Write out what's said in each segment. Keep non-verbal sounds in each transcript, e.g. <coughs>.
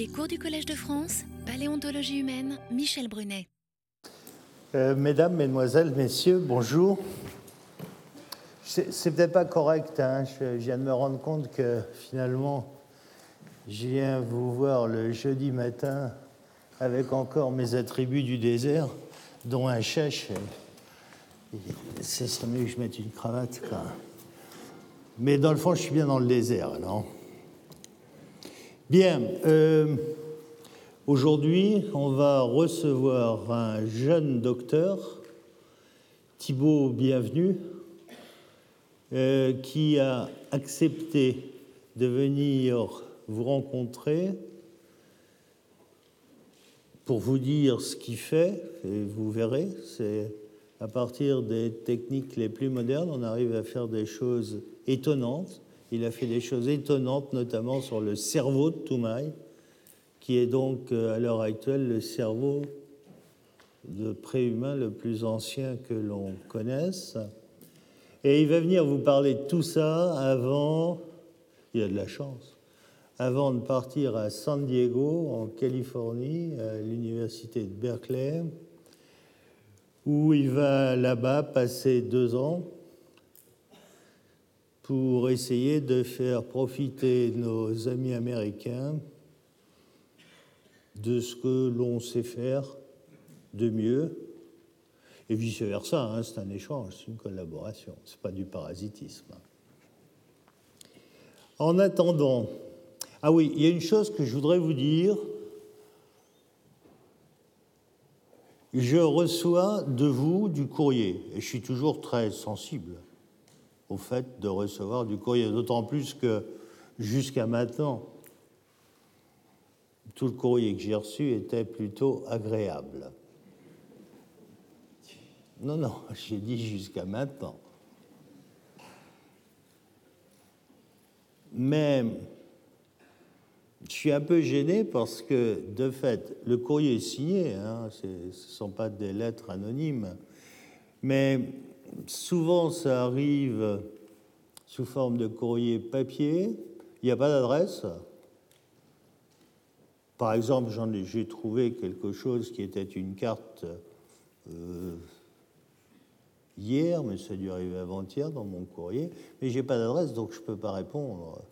Les cours du Collège de France, Paléontologie humaine, Michel Brunet. Euh, mesdames, Mesdemoiselles, Messieurs, bonjour. C'est peut-être pas correct, hein, je, viens de me rendre compte que finalement, je viens vous voir le jeudi matin avec encore mes attributs du désert, dont un chèche. C'est mieux que je mette une cravate. Mais dans le fond, je suis bien dans le désert, non Bien. Euh, aujourd'hui, on va recevoir un jeune docteur, Thibaut Bienvenu, euh, qui a accepté de venir vous rencontrer pour vous dire ce qu'il fait, et vous verrez, c'est à partir des techniques les plus modernes, on arrive à faire des choses étonnantes. Il a fait des choses étonnantes, notamment sur le cerveau de Toumaï, qui est donc euh, à l'heure actuelle le cerveau de préhumain le plus ancien que l'on connaisse. Et il va venir vous parler de tout ça avant, il a de la chance, avant de partir à San Diego, en Californie, à l'université de Berkeley, où il va là-bas passer deux ans pour essayer de faire profiter nos amis américains de ce que l'on sait faire de mieux, et vice-versa, hein, c'est un échange, c'est une collaboration, ce n'est pas du parasitisme. En attendant, ah oui, il y a une chose que je voudrais vous dire. Je reçois de vous du courrier, et je suis toujours très sensible au fait de recevoir du courrier, d'autant plus que jusqu'à maintenant, tout le courrier que j'ai reçu était plutôt agréable. Non, non, <laughs> j'ai dit jusqu'à maintenant. Mais je suis un peu gêné parce que, de fait, le courrier est signé, hein, ce ne sont pas des lettres anonymes, mais souvent ça arrive sous forme de courrier papier, il n'y a pas d'adresse. Par exemple, j'ai trouvé quelque chose qui était une carte euh, hier, mais ça a dû arriver avant-hier dans mon courrier, mais je n'ai pas d'adresse, donc je ne peux pas répondre.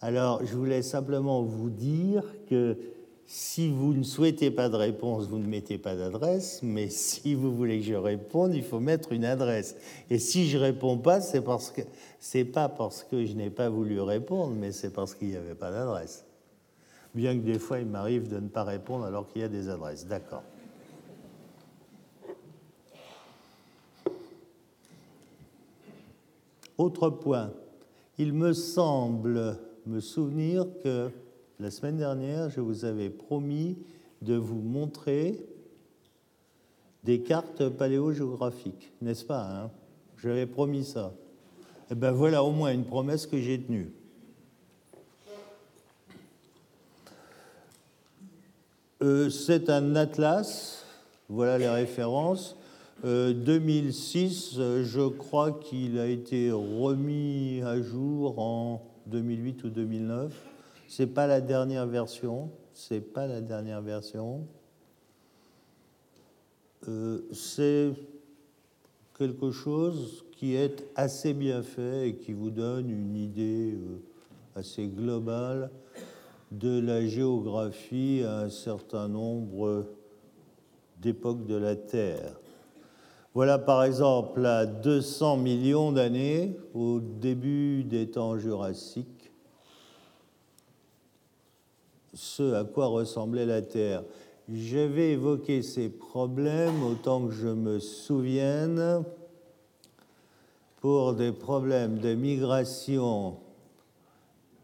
Alors, je voulais simplement vous dire que si vous ne souhaitez pas de réponse, vous ne mettez pas d'adresse, mais <laughs> si vous voulez que je réponde, il faut mettre une adresse. Et si je réponds pas, c'est parce que c'est pas parce que je n'ai pas voulu répondre, mais c'est parce qu'il n'y avait pas d'adresse. Bien que des fois, il m'arrive de ne pas répondre alors qu'il y a des adresses. D'accord. Autre point, il me semble me souvenir que la semaine dernière, je vous avais promis de vous montrer des cartes paléogéographiques, n'est-ce pas hein? J'avais promis ça. Eh bien voilà au moins une promesse que j'ai tenue. Euh, c'est un atlas, voilà les références. 2006, euh, je crois qu'il a été remis à jour en 2008 ou 2009. C'est pas la dernière version. C'est pas la dernière version. Euh, c'est quelque chose qui est assez bien fait et qui vous donne une idée euh, assez globale de la géographie à un certain nombre d'époques de la Terre. Voilà par exemple à 200 millions d'années, au début des temps jurassiques, ce à quoi ressemblait la Terre. J'avais évoqué ces problèmes autant que je me souvienne pour des problèmes de migration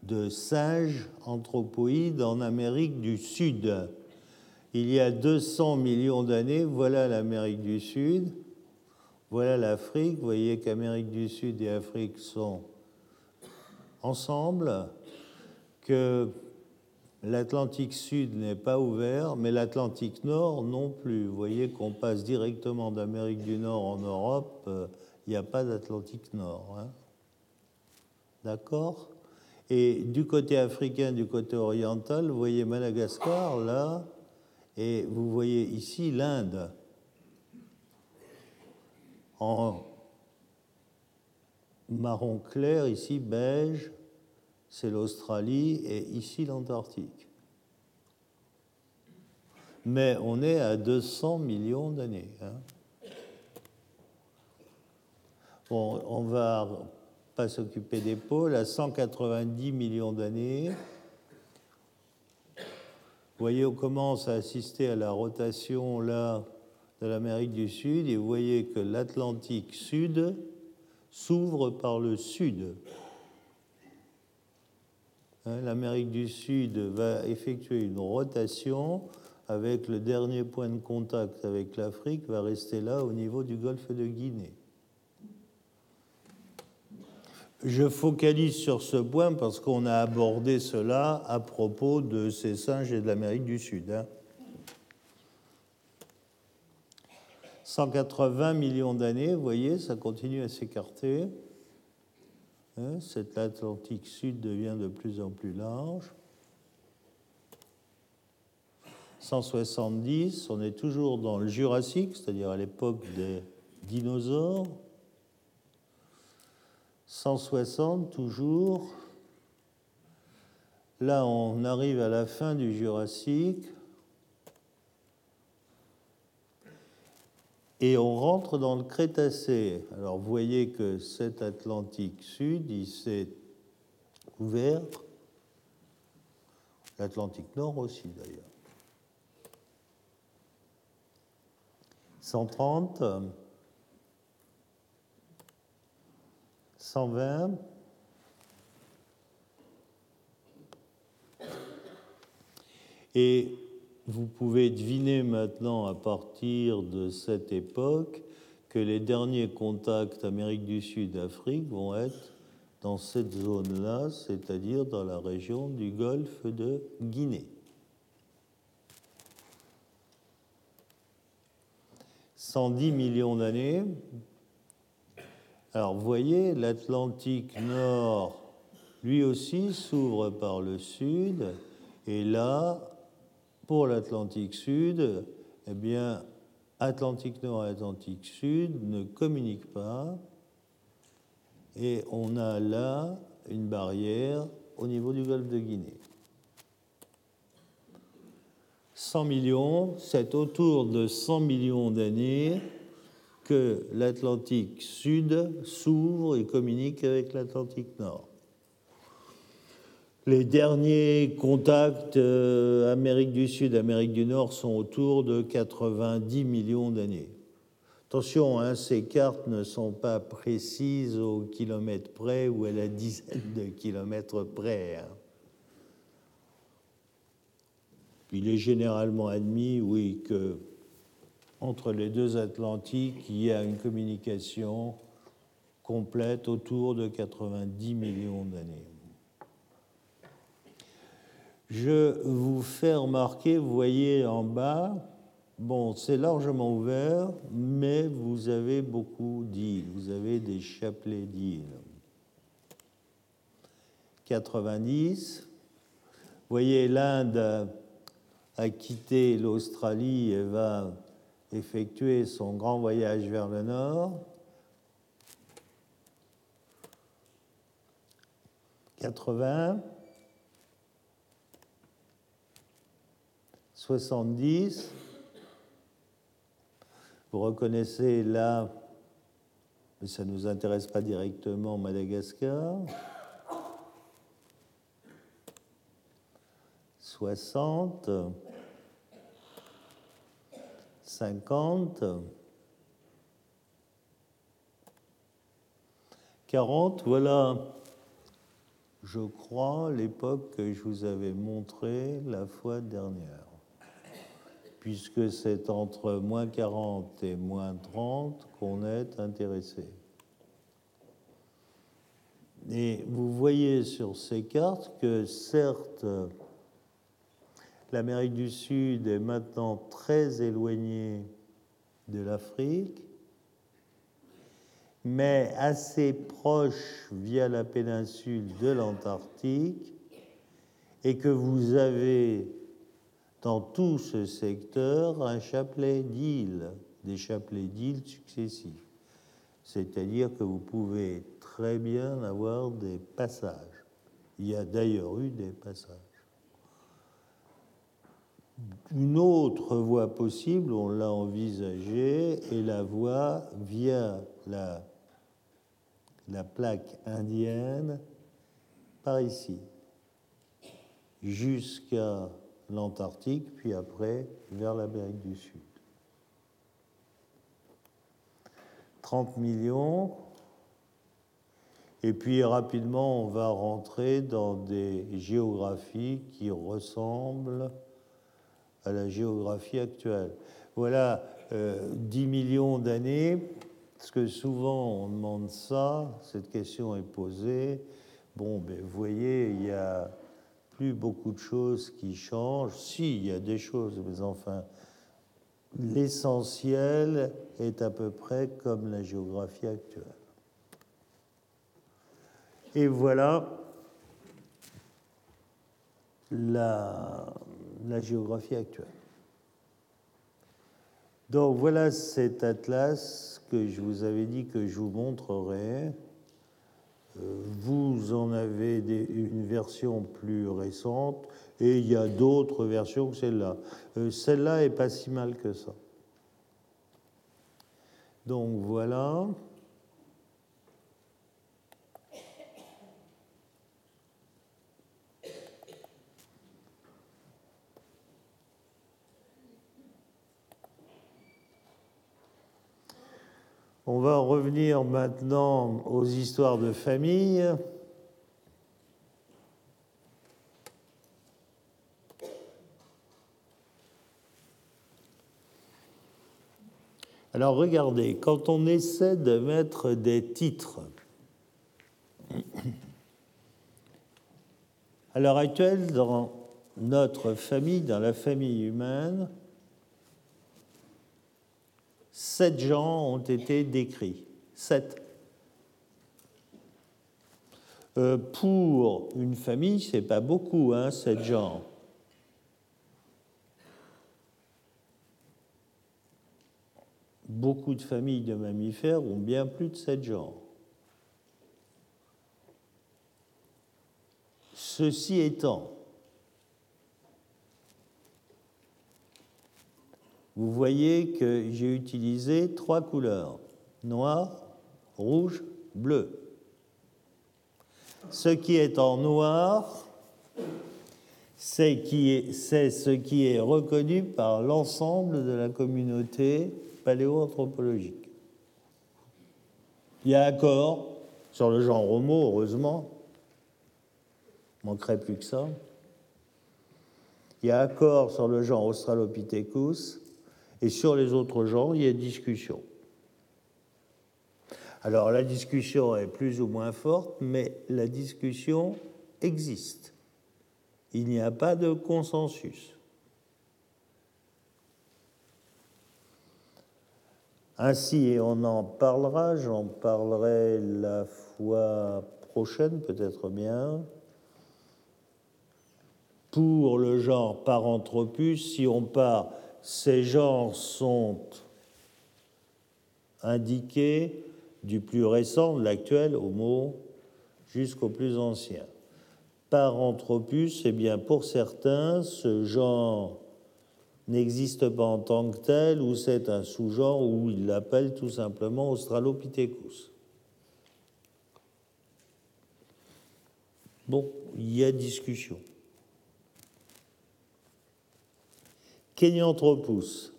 de singes anthropoïdes en Amérique du Sud. Il y a 200 millions d'années, voilà l'Amérique du Sud. Voilà l'Afrique. Vous voyez qu'Amérique du Sud et Afrique sont ensemble, que l'Atlantique Sud n'est pas ouvert, mais l'Atlantique Nord non plus. Vous voyez qu'on passe directement d'Amérique du Nord en Europe, euh, il n'y a pas d'Atlantique Nord. Hein. D'accord? Et du côté africain, du côté oriental, vous voyez Madagascar là, et vous voyez ici l'Inde. En marron clair, ici beige, c'est l'Australie, et ici l'Antarctique. Mais on est à 200 millions d'années. Hein. Bon, on va pas s'occuper des pôles à 190 millions d'années. Vous voyez, on commence à assister à la rotation là de l'Amérique du Sud et vous voyez que l'Atlantique Sud s'ouvre par le sud. Hein, L'Amérique du Sud va effectuer une rotation avec le dernier point de contact avec l'Afrique, va rester là au niveau du golfe de Guinée. Je focalise sur ce point parce qu'on a abordé cela à propos de ces singes et de l'Amérique du Sud. Hein. 180 millions d'années, vous voyez, ça continue à s'écarter. Hein, cet Atlantique Sud devient de plus en plus large. 170, on est toujours dans le Jurassique, c'est-à-dire à, l'époque des dinosaures. 160 toujours. Là, on arrive à la fin du Jurassique. Et on rentre dans le Crétacé. Alors vous voyez que cet Atlantique Sud, il s'est ouvert. L'Atlantique Nord aussi d'ailleurs. 130, 120, et vous pouvez deviner maintenant à partir de cette époque que les derniers contacts Amérique du Sud-Afrique vont être dans cette zone-là, c'est-à-dire dans la région du golfe de Guinée. 110 millions d'années. Alors vous voyez, l'Atlantique Nord, lui aussi, s'ouvre par le sud, et là, pour l'Atlantique Sud, eh bien, Atlantique Nord et Atlantique Sud ne communiquent pas. Et on a là une barrière au niveau du golfe de Guinée. 100 millions, c'est autour de 100 millions d'années que l'Atlantique Sud s'ouvre et communique avec l'Atlantique Nord. Les derniers contacts euh, Amérique du Sud, Amérique du Nord sont autour de 90 millions d'années. Attention, hein, ces cartes ne sont pas précises au kilomètre près ou à la dizaine de kilomètres près. Hein. Il est généralement admis, oui, que entre les deux Atlantiques, il y a une communication complète autour de 90 millions d'années. Je vous fais remarquer, vous voyez en bas, bon, c'est largement ouvert, mais vous avez beaucoup d'îles, vous avez des chapelets d'îles. 90, vous voyez l'Inde a quitté l'Australie et va effectuer son grand voyage vers le nord. 80. 70. Vous reconnaissez là, mais ça ne nous intéresse pas directement, Madagascar. 60. 50. 40, voilà, je crois, l'époque que je vous avais montrée la fois dernière puisque c'est entre moins 40 et moins 30 qu'on est intéressé. Et vous voyez sur ces cartes que certes, l'Amérique du Sud est maintenant très éloignée de l'Afrique, mais assez proche via la péninsule de l'Antarctique, et que vous avez dans tout ce secteur un chapelet d'îles, des chapelets d'îles successifs. C'est-à-dire que vous pouvez très bien avoir des passages. Il y a d'ailleurs eu des passages. Une autre voie possible, on l'a envisagée, est la voie via la, la plaque indienne par ici, jusqu'à l'Antarctique, puis après vers l'Amérique du Sud. 30 millions. Et puis rapidement, on va rentrer dans des géographies qui ressemblent à la géographie actuelle. Voilà 10 euh, millions d'années, parce que souvent on demande ça, cette question est posée. Bon, ben, vous voyez, il y a beaucoup de choses qui changent. Si, il y a des choses, mais enfin, l'essentiel est à peu près comme la géographie actuelle. Et voilà la, la géographie actuelle. Donc voilà cet atlas que je vous avais dit que je vous montrerai. Vous en avez une version plus récente et il y a d'autres versions que celle-là. Euh, celle-là est pas si mal que ça. Donc voilà. On va revenir maintenant aux histoires de famille. Alors regardez, quand on essaie de mettre des titres, à l'heure actuelle, dans notre famille, dans la famille humaine, Sept gens ont été décrits. Sept. Euh, pour une famille, c'est pas beaucoup, hein, sept gens. Beaucoup de familles de mammifères ont bien plus de sept genres. Ceci étant, vous voyez que j'ai utilisé trois couleurs, noir, rouge, bleu. Ce qui est en noir, c'est ce qui est reconnu par l'ensemble de la communauté paléoanthropologique. Il y a accord sur le genre Homo, heureusement, manquerait plus que ça. Il y a accord sur le genre Australopithecus, et sur les autres genres, il y a discussion. Alors la discussion est plus ou moins forte, mais la discussion existe. Il n'y a pas de consensus. Ainsi, on en parlera, j'en parlerai la fois prochaine, peut-être bien. Pour le genre Paranthropus, si on part ces genres sont indiqués du plus récent, de l'actuel Homo, jusqu'au plus ancien. Paranthropus, eh bien, pour certains, ce genre n'existe pas en tant que tel, ou c'est un sous-genre, ou ils l'appellent tout simplement Australopithecus. Bon, il y a discussion. Kenyanthropus.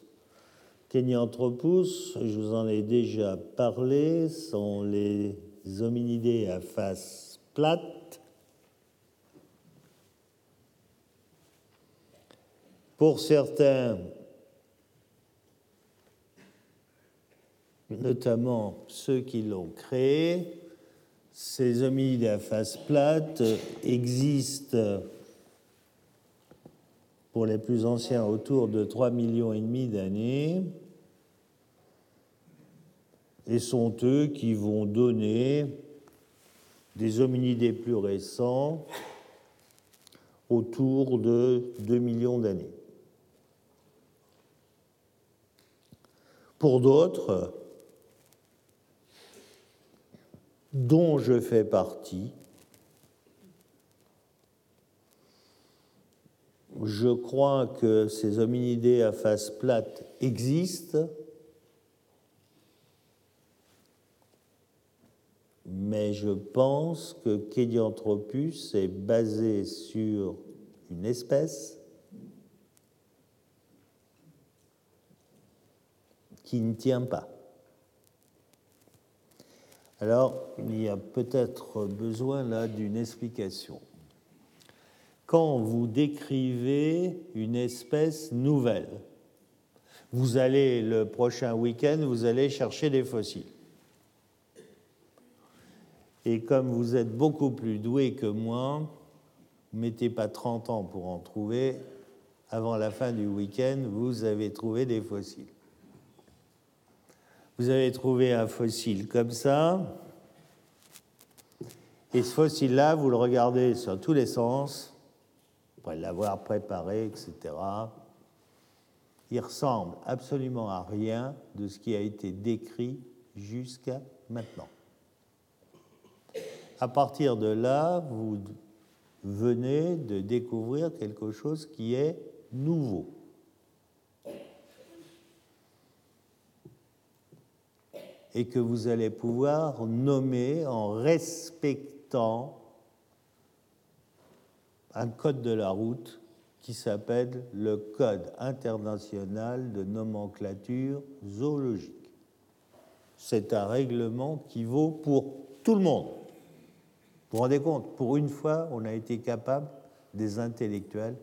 Kenyanthropus, je vous en ai déjà parlé, sont les hominidés à face plate. Pour certains, notamment ceux qui l'ont créé, ces hominidés à face plate existent pour les plus anciens autour de 3 millions et demi d'années. et sont eux qui vont donner des hominidés plus récents autour de 2 millions d'années. Pour d'autres, dont je fais partie, je crois que ces hominidés à face plate existent, mais je pense que Kédianthropus est basé sur une espèce qui ne tient pas. Alors, il y a peut-être besoin là d'une explication. Quand vous décrivez une espèce nouvelle, vous allez le prochain week-end, vous allez chercher des fossiles. Et comme vous êtes beaucoup plus doué que moi, vous mettez pas 30 ans pour en trouver. Avant la fin du week-end, vous avez trouvé des fossiles. Vous avez trouvé un fossile comme ça. Et ce fossile-là, vous le regardez sur tous les sens, après l'avoir préparé, etc. Il ressemble absolument à rien de ce qui a été décrit jusqu'à maintenant. À partir de là, vous venez de découvrir quelque chose qui est nouveau. Et que vous allez pouvoir nommer en respectant un code de la route qui s'appelle le Code international de nomenclature zoologique. C'est un règlement qui vaut pour tout le monde. Vous vous rendez compte, pour une fois, on a été capable, des intellectuels,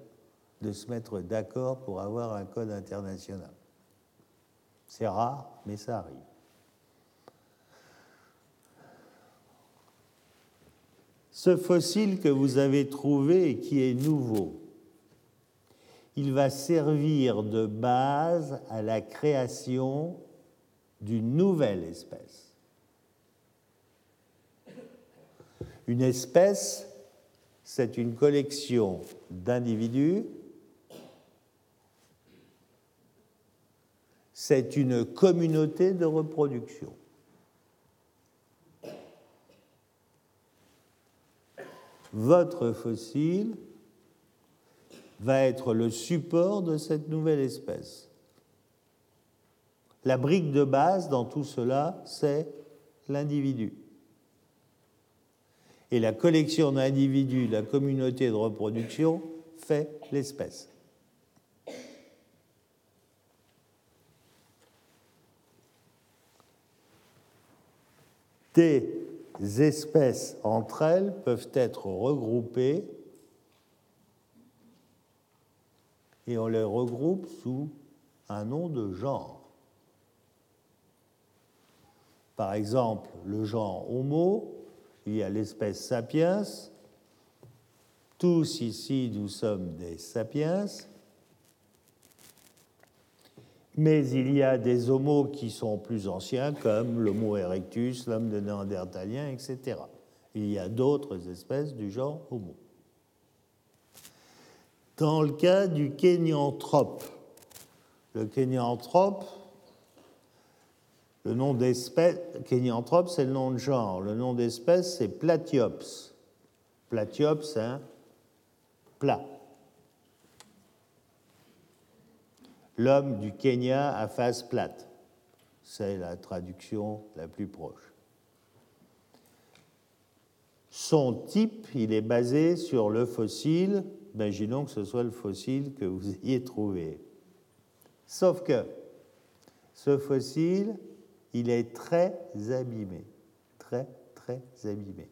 de se mettre d'accord pour avoir un code international. C'est rare, mais ça arrive. Ce fossile que vous avez trouvé et qui est nouveau, il va servir de base à la création d'une nouvelle espèce. Une espèce, c'est une collection d'individus, c'est une communauté de reproduction. Votre fossile va être le support de cette nouvelle espèce. La brique de base dans tout cela, c'est l'individu et la collection d'individus, la communauté de reproduction, fait l'espèce. Des espèces entre elles peuvent être regroupées et on les regroupe sous un nom de genre. Par exemple, le genre Homo il y a l'espèce sapiens. Tous ici, nous sommes des sapiens. Mais il y a des homos qui sont plus anciens, comme l'Homo erectus, l'homme de Néandertalien, etc. Il y a d'autres espèces du genre Homo. Dans le cas du kénianthrope, le kénianthrope, le nom d'espèce, Kénianthrope, c'est le nom de genre. Le nom d'espèce, c'est Platyops. Platyops, hein, plat. L'homme du Kenya à face plate. C'est la traduction la plus proche. Son type, il est basé sur le fossile. Imaginons que ce soit le fossile que vous <laughs> ayez trouvé. Sauf que ce fossile, il est très abîmé, très, très abîmé.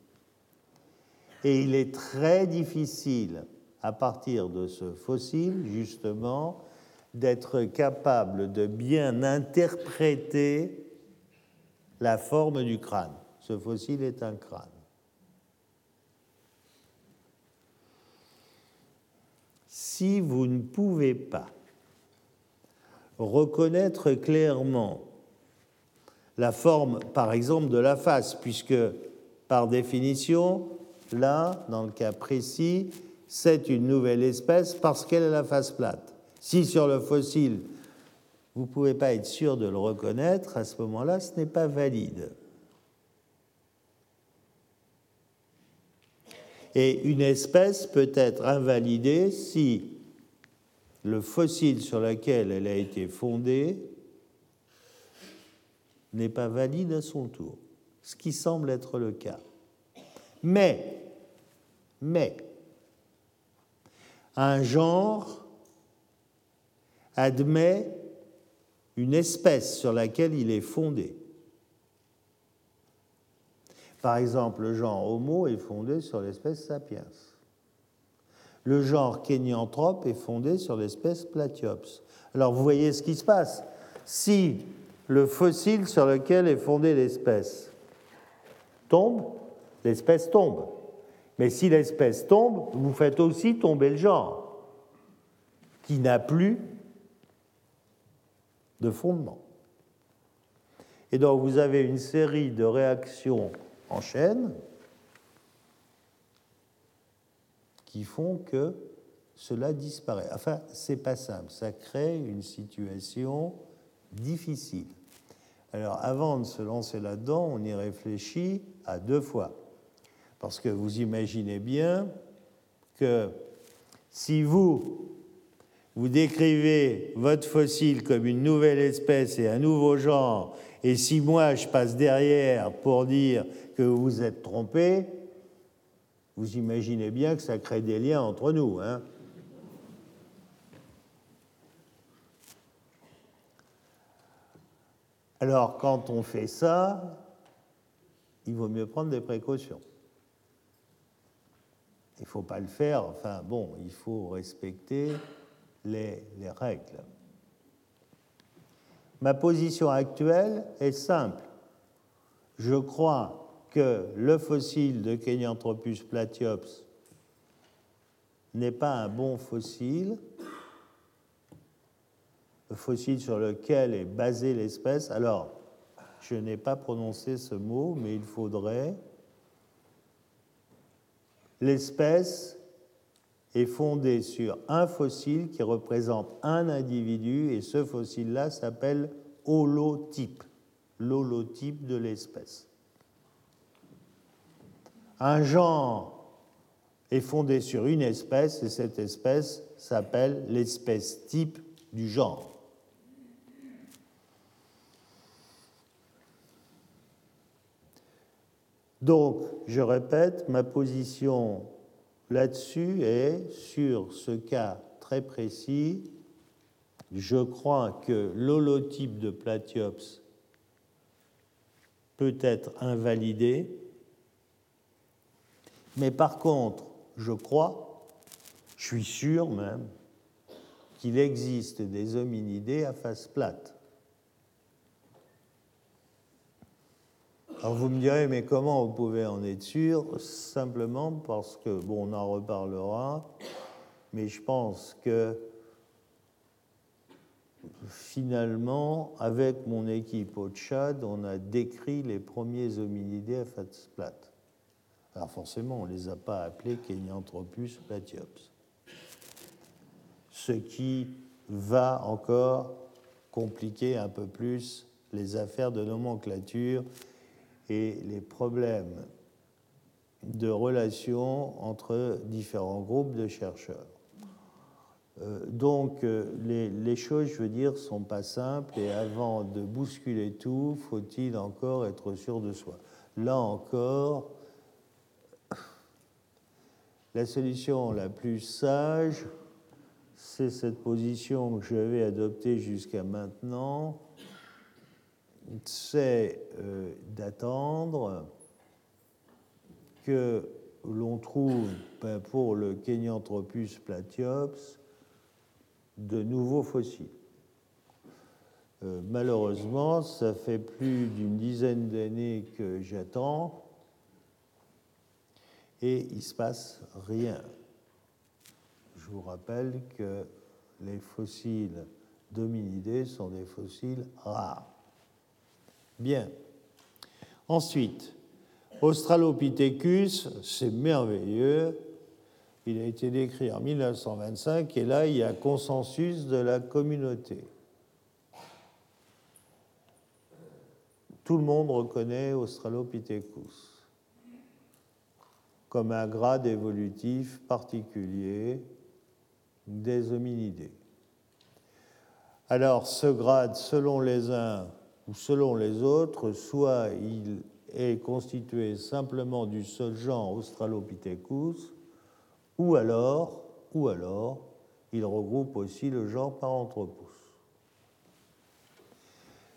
Et il est très difficile, à partir de ce fossile, justement, d'être capable de bien interpréter la forme du crâne. Ce fossile est un crâne. Si vous ne pouvez pas reconnaître clairement la forme, par exemple, de la face, puisque, par définition, là, dans le cas précis, c'est une nouvelle espèce parce qu'elle a la face plate. Si sur le fossile, vous ne pouvez pas être sûr de le reconnaître, à ce moment-là, ce n'est pas valide. Et une espèce peut être invalidée si le fossile sur lequel elle a été fondée n'est pas valide à son tour, ce qui semble être le cas. Mais, mais, un genre admet une espèce sur laquelle il est fondé. Par exemple, le genre Homo est fondé sur l'espèce sapiens. Le genre Kénianthrope est fondé sur l'espèce Platyops. Alors vous voyez ce qui se passe. Si le fossile sur lequel est fondée l'espèce tombe, l'espèce tombe. Mais si l'espèce tombe, vous faites aussi tomber le genre, qui n'a plus de fondement. Et donc vous avez une série de réactions en chaîne qui font que cela disparaît. Enfin, c'est pas simple, ça crée une situation difficile. Alors, avant de se lancer là-dedans, on y réfléchit à deux fois. Parce que vous imaginez bien que si vous, vous décrivez votre fossile comme une nouvelle espèce et un nouveau genre, et si moi je passe derrière pour dire que vous êtes trompé, vous imaginez bien que ça crée des liens entre nous. Hein Alors, quand on fait ça, il vaut mieux prendre des précautions. Il ne faut pas le faire, enfin bon, il faut respecter les, les règles. Ma position actuelle est simple. Je crois que le fossile de Kenyanthropus platyops n'est pas un bon fossile le fossile sur lequel est basée l'espèce. Alors, je n'ai pas prononcé ce mot, mais il faudrait. L'espèce est fondée sur un fossile qui représente un individu, et ce fossile-là s'appelle holotype, l'holotype de l'espèce. Un genre est fondé sur une espèce, et cette espèce s'appelle l'espèce type du genre. Donc, je répète, ma position là-dessus est, sur ce cas très précis, je crois que l'holotype de Platyops peut être invalidé, mais par contre, je crois, je suis sûr même, qu'il existe des hominidés à face plate. Alors vous me direz, mais comment vous pouvez en être sûr? Simplement parce que, bon, on en reparlera, mais je pense que finalement, avec mon équipe au Tchad, on a décrit les premiers hominidés à face. Alors forcément, on ne les a pas appelés Kenyanthropus platyops. Ce qui va encore compliquer un peu plus les affaires de nomenclature et les problèmes de relations entre différents groupes de chercheurs. Euh, donc euh, les, choses, je veux dire, sont pas simples et avant de bousculer tout, faut-il encore être sûr de soi. Là encore, la solution la plus sage, c'est cette position que j'avais adoptée jusqu'à maintenant, c'est euh, d'attendre que l'on trouve ben, pour le Kenyanthropus platyops de nouveaux fossiles. Euh, malheureusement, ça fait plus d'une dizaine d'années que j'attends et il ne se passe rien. Je vous rappelle que les fossiles d'hominidés sont des fossiles rares. Bien. Ensuite, Australopithecus, c'est merveilleux. Il a été décrit en 1925 et là, il y a consensus de la communauté. Tout le monde reconnaît Australopithecus comme un grade évolutif particulier des hominidés. Alors, ce grade, selon les uns ou selon les autres, soit il est constitué simplement du seul genre Australopithecus, ou alors, ou alors, il regroupe aussi le genre Paranthropus.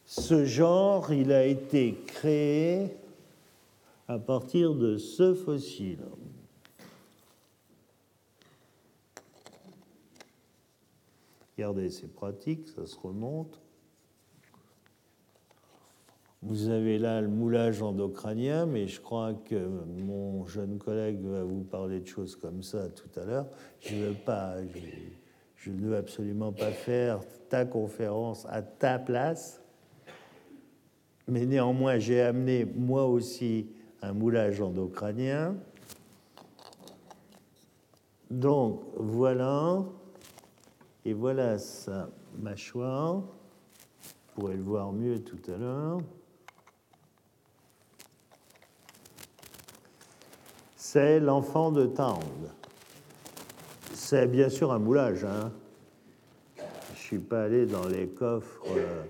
Ce genre, il a été créé à partir de ce fossile. Regardez, c'est pratique, ça se remonte. Vous avez là le moulage endocrânien, mais je crois que mon jeune collègue va vous parler de choses comme ça tout à l'heure. Je veux pas, je, ne veux absolument pas faire ta conférence à ta place, mais néanmoins j'ai amené moi aussi un moulage endocrânien. Donc voilà, et voilà sa mâchoire. Vous pourrez le voir mieux tout à l'heure. C'est l'enfant de Tang. C'est bien sûr un moulage. Hein. Je ne suis pas allé dans les coffres euh,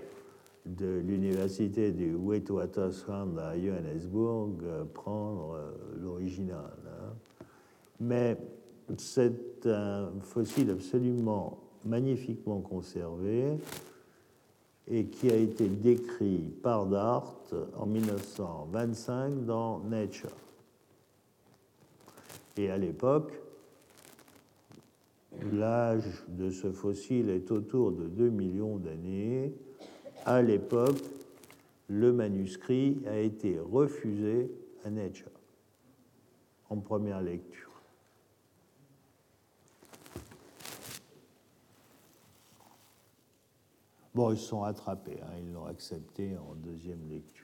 de l'université du Witwatersrand à Johannesburg euh, prendre euh, l'original. Hein. Mais c'est un fossile absolument magnifiquement conservé et qui a été décrit par Dart en 1925 dans Nature. Et à l'époque, l'âge de ce fossile est autour de 2 millions d'années. À l'époque, le manuscrit a été refusé à Nature en première lecture. Bon, ils sont attrapés, hein, ils l'ont accepté en deuxième lecture.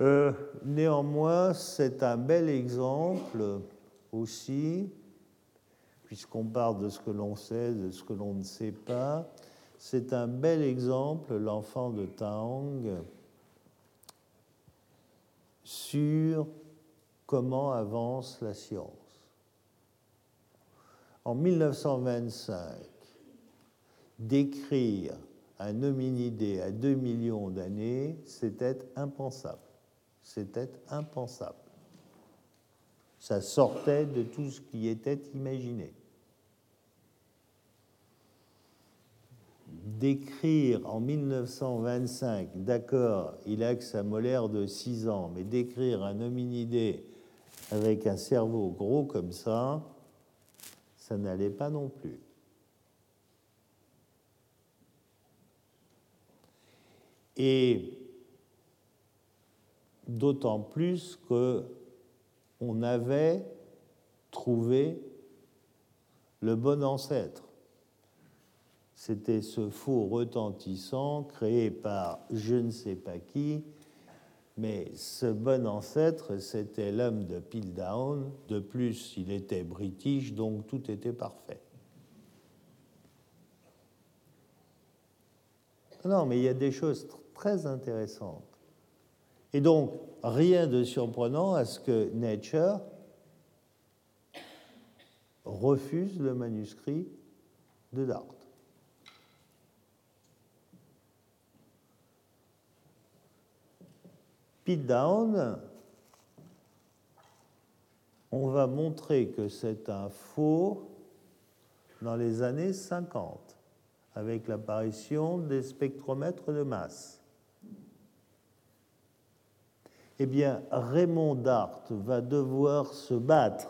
Euh, néanmoins, c'est un bel exemple aussi, puisqu'on parle de ce que l'on sait, de ce que l'on ne sait pas. C'est un bel exemple, l'enfant de Tang, sur comment avance la science. En 1925, décrire un hominidé à 2 millions d'années, c'était impensable. C'était impensable. Ça sortait de tout ce qui était imaginé. D'écrire en 1925, d'accord, il a que sa molaire de 6 ans, mais d'écrire un hominidé avec un cerveau gros comme ça, ça n'allait pas non plus. Et d'autant plus que on avait trouvé le bon ancêtre. C'était ce faux retentissant créé par je ne sais pas qui, mais ce bon ancêtre, c'était l'homme de Piltdown. De plus, il était british, donc tout était parfait. Non, mais il y a des choses très intéressantes. Et donc, rien de surprenant à ce que Nature refuse le manuscrit de Dart. Pete Down, on va montrer que c'est un faux dans les années 50, avec l'apparition des spectromètres de masse eh bien, Raymond Dart va devoir se battre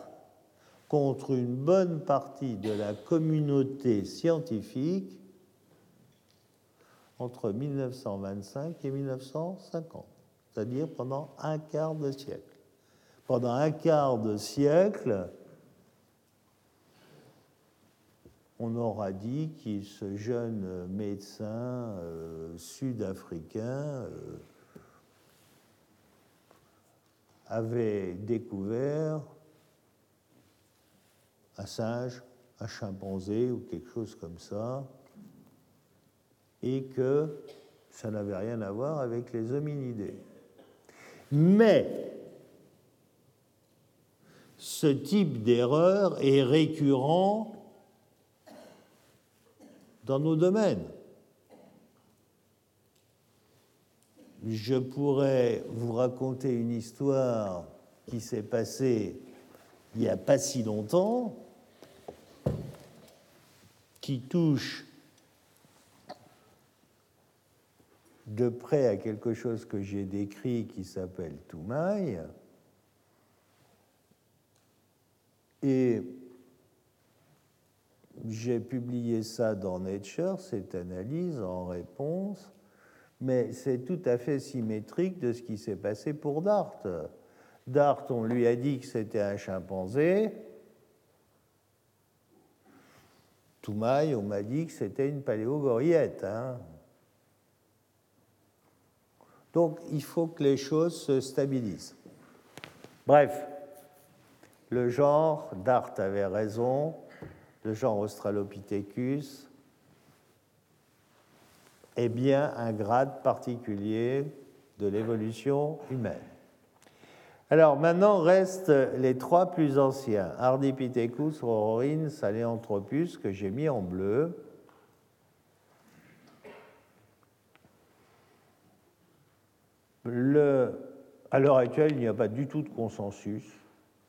contre une bonne partie de la communauté scientifique entre 1925 et 1950, c'est-à-dire pendant un quart de siècle. Pendant un quart de siècle, on aura dit que ce jeune médecin euh, sud-africain euh, avait découvert un singe, un chimpanzé ou quelque chose comme ça, et que ça n'avait rien à voir avec les hominidés. Mais ce type d'erreur est récurrent dans nos domaines. Je pourrais vous raconter une histoire qui s'est passée il n'y a pas si longtemps, qui touche de près à quelque chose que j'ai décrit qui s'appelle Toumaï. Et j'ai publié ça dans Nature, cette analyse en réponse, mais c'est tout à fait symétrique de ce qui s'est passé pour Dart. Dart, on lui a dit que c'était un chimpanzé. Toumaï, on m'a dit que c'était une paléogoriette. Hein. Donc il faut que les choses se stabilisent. Bref, le genre, Dart avait raison, le genre Australopithecus est bien un grade particulier de l'évolution humaine. Alors maintenant restent les trois plus anciens, Ardipithecus, Rororine, Saléanthropus, que j'ai mis en bleu. Le, à l'heure actuelle, il n'y a pas du tout de consensus,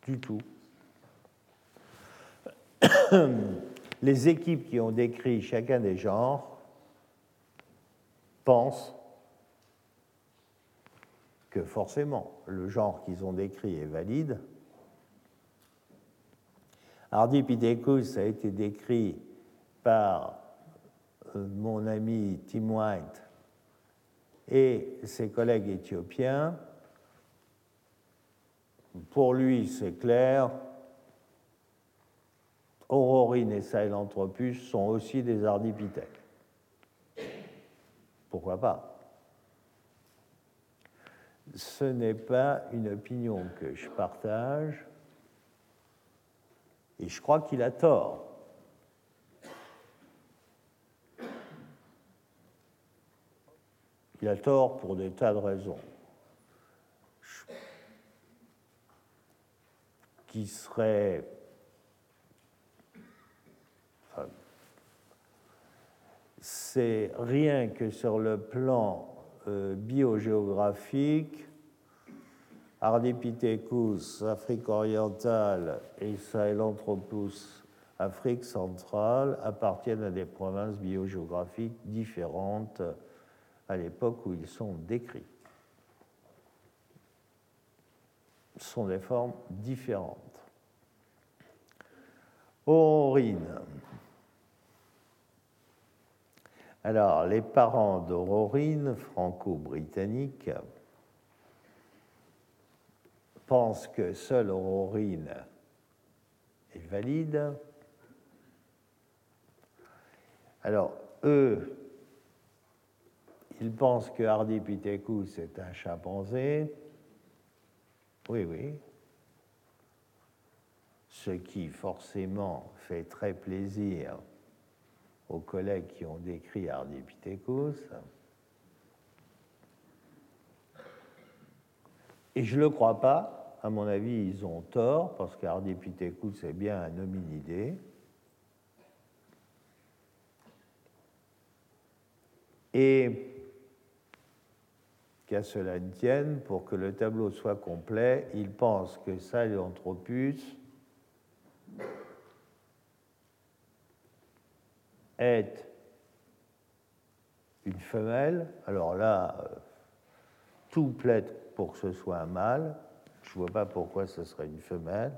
du tout. <coughs> Les équipes qui ont décrit chacun des genres pensent que forcément le genre qu'ils ont décrit est valide. Ardipithecus a été décrit par euh, mon ami Tim White et ses collègues éthiopiens. Pour lui, c'est clair, Aurorine et Sahelanthropus sont aussi des ardipithèques. Pourquoi pas Ce n'est pas une opinion que je partage et je crois qu'il a tort. Il a tort pour des tas de raisons. Qui seraient c'est rien que sur le plan euh, biogéographique, Ardipithecus, Afrique orientale, et Sahelanthropus, Afrique centrale, appartiennent à des provinces biogéographiques différentes à l'époque où ils sont décrits. Ce sont des formes différentes. Alors, les parents d'Aurorine, franco-britanniques, pensent que seule Aurorine est valide. Alors, eux, ils pensent que Ardipithecus est un chimpanzé. Oui, oui. Ce qui forcément fait très plaisir aux collègues qui ont décrit Ardipithecus. Et je ne le crois pas, à mon avis, ils ont tort, parce qu'Ardipithecus est bien un hominidé. Et qu'à cela ne tienne, pour que le tableau soit complet, ils pensent que Sahelanthropus est une femelle, alors là, euh, tout plaide pour que ce soit un mâle. Je ne vois pas pourquoi ce serait une femelle.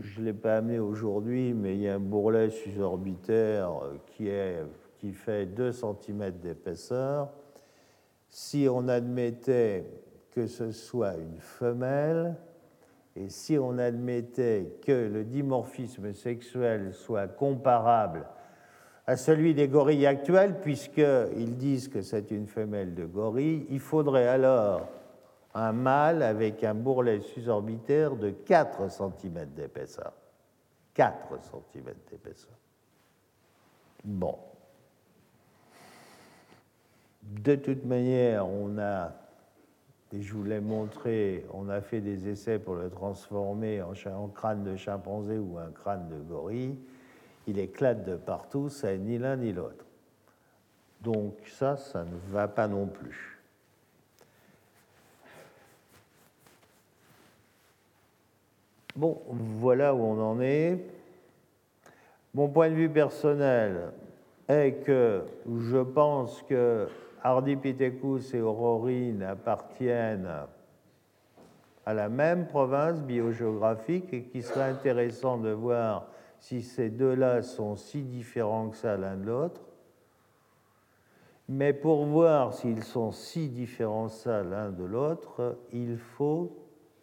Je ne l'ai pas amené aujourd'hui, mais il y a un bourrelet susorbitaire qui, qui fait 2 cm d'épaisseur. Si on admettait que ce soit une femelle, Et si on admettait que le dimorphisme sexuel soit comparable à celui des gorilles actuels, puisqu'ils disent que c'est une femelle de gorille, il faudrait alors un mâle avec un bourrelet susorbitaire de 4 cm d'épaisseur. 4 cm d'épaisseur. Bon. De toute manière, on a, et je vous l'ai montré, on a fait des essais pour le transformer en, crâne de chimpanzé ou un crâne de gorille il éclate de partout, ça n'est ni l'un ni l'autre. Donc ça, ça ne va pas non plus. Bon, voilà où on en est. Mon point de vue personnel est que je pense que Ardipithecus et Aurorine appartiennent à la même province biogéographique et qu'il serait intéressant de voir si ces deux-là sont si différents que ça l'un de l'autre. Mais pour voir s'ils sont si différents ça l'un de l'autre, il faut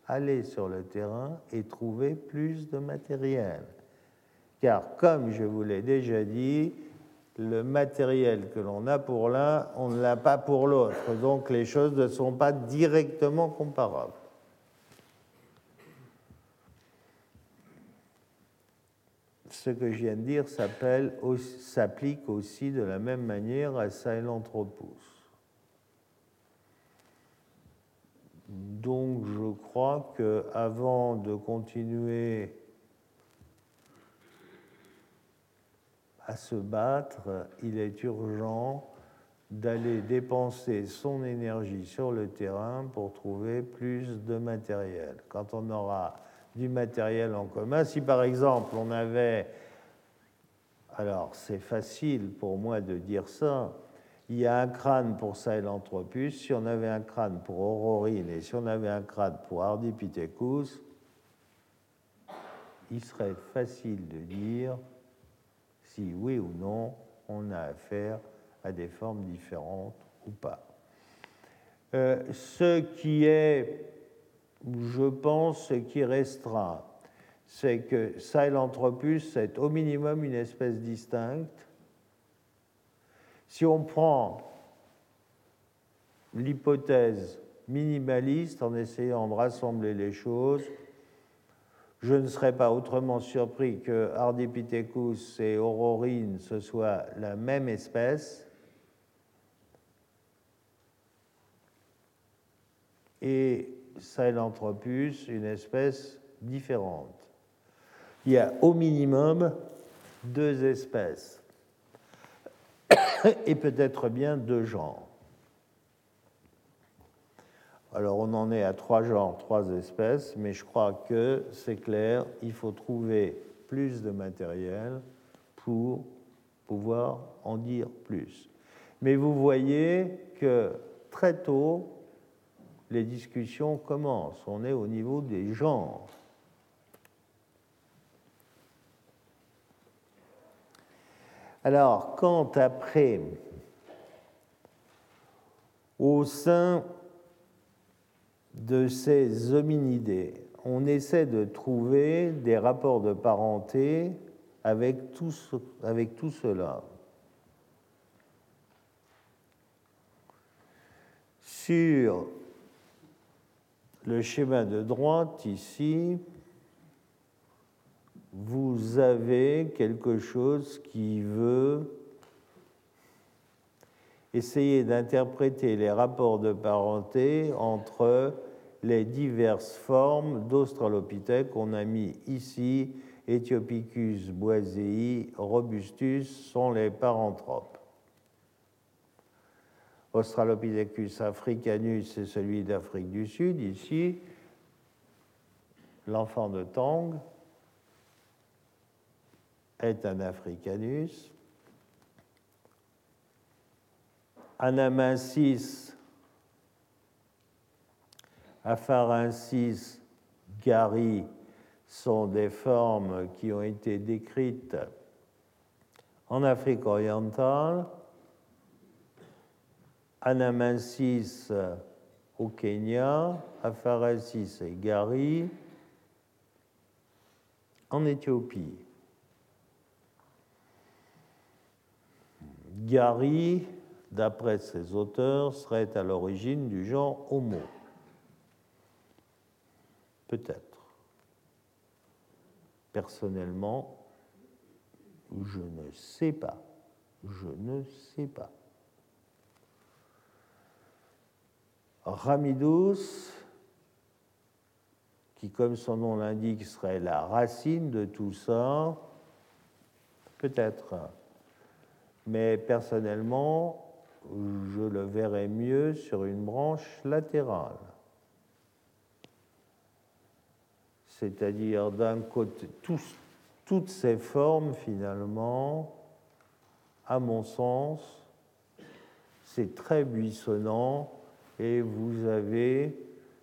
aller sur le terrain et trouver plus de matériel. Car comme je vous l'ai déjà dit, le matériel que l'on a pour l'un, on ne l'a pas pour l'autre. Donc les choses ne sont pas directement comparables. ce que je viens de dire s'applique aussi de la même manière à Sahelanthropus. Donc je crois que avant de continuer à se battre, il est urgent d'aller dépenser son énergie sur le terrain pour trouver plus de matériel. Quand on aura du matériel en commun. Si par exemple on avait, alors c'est facile pour moi de dire ça, il y a un crâne pour Sahelanthropus, si on avait un crâne pour Aurorine et si on avait un crâne pour Ardipithecus, il serait facile de dire si oui ou non on a affaire à des formes différentes ou pas. Euh, ce qui est je pense, ce qui restera, c'est que Sahelanthropus est au minimum une espèce distincte. Si on prend l'hypothèse minimaliste en essayant de rassembler les choses, je ne serais pas autrement surpris que Ardipithecus et Aurorine ce soit la même espèce. Et Sahelanthropus, une espèce différente. Il y a au minimum deux espèces <coughs> et peut-être bien deux genres. Alors on en est à trois genres, trois espèces, mais je crois que c'est clair, il faut trouver plus de matériel pour pouvoir en dire plus. Mais vous voyez que très tôt, les discussions commencent. On est au niveau des genres. Alors, quand après, au sein de ces hominidés, on essaie de trouver des rapports de parenté avec tout, cela. Sur le schéma de droite ici, vous avez quelque chose qui veut essayer d'interpréter les rapports de parenté entre les diverses formes d'Australopithèque. On a mis ici Ethiopicus boisei, robustus sont les paranthropes. Australopithecus africanus, c'est celui d'Afrique du Sud, ici. L'enfant de Tang est un africanus. Anamensis, Apharensis, Gary sont des formes qui ont été décrites en Afrique orientale. Anamensis au Kenya, Apharensis et Gari en Éthiopie. Gary, d'après ses auteurs, serait à l'origine du genre Homo. Peut-être. Personnellement, je ne sais pas. Je ne sais pas. Ramidus, qui comme son nom l'indique serait la racine de tout ça, peut-être. Mais personnellement, je le verrais mieux sur une branche latérale. C'est-à-dire d'un côté, toutes ces formes finalement, à mon sens, c'est très buissonnant et vous avez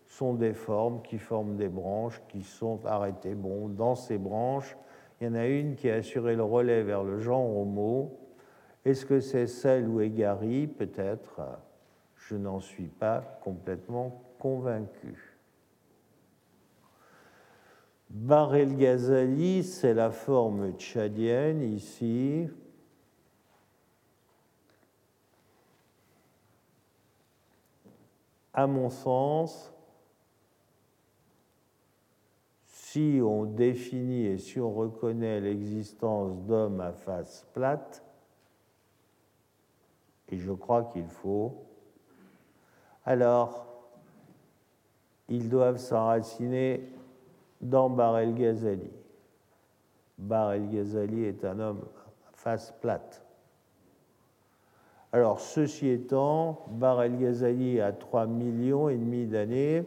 sont des formes qui forment des branches qui sont arrêtées. Bon, dans ces branches, il y en a une qui a assuré le relais vers le genre Homo. Est-ce que c'est celle ou Égari Peut-être. Je n'en suis pas complètement convaincu. Bar el Ghazali, c'est la forme tchadienne ici. À mon sens, si on définit et si on reconnaît l'existence d'hommes à face plate, et je crois qu'il faut, alors ils doivent s'enraciner dans Bar el Ghazali. Bar el Ghazali est un homme face plate. Alors, ceci étant, Bar el Ghazali a 3 millions et demi d'années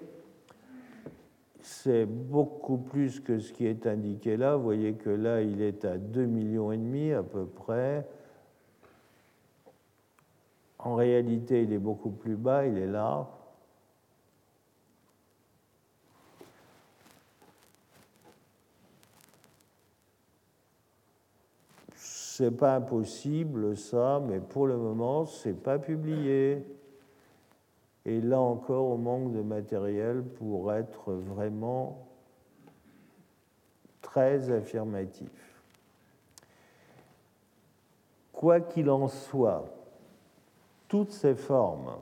c'est beaucoup plus que ce qui est indiqué là. Vous voyez que là, il est à 2 millions et demi à peu près. En réalité, il est beaucoup plus bas, il est là. C'est pas impossible ça, mais pour le moment, c'est pas publié. Et là encore, on manque de matériel pour être vraiment très affirmatif. Quoi qu'il en soit, toutes ces formes,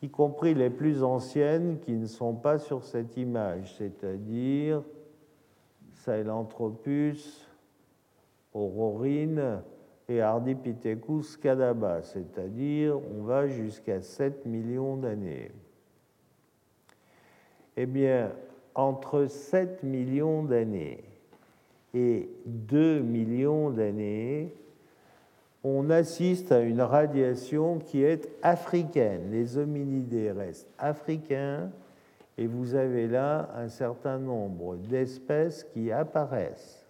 y compris les plus anciennes qui ne sont pas sur cette image, c'est-à-dire Sahelanthropus, Aurorine, et Ardipithecus cadaba, c'est-à-dire on va jusqu'à 7 millions d'années. Eh bien, entre 7 millions d'années et 2 millions d'années, on assiste à une radiation qui est africaine. Les hominidés restent africains et vous avez là un certain nombre d'espèces qui apparaissent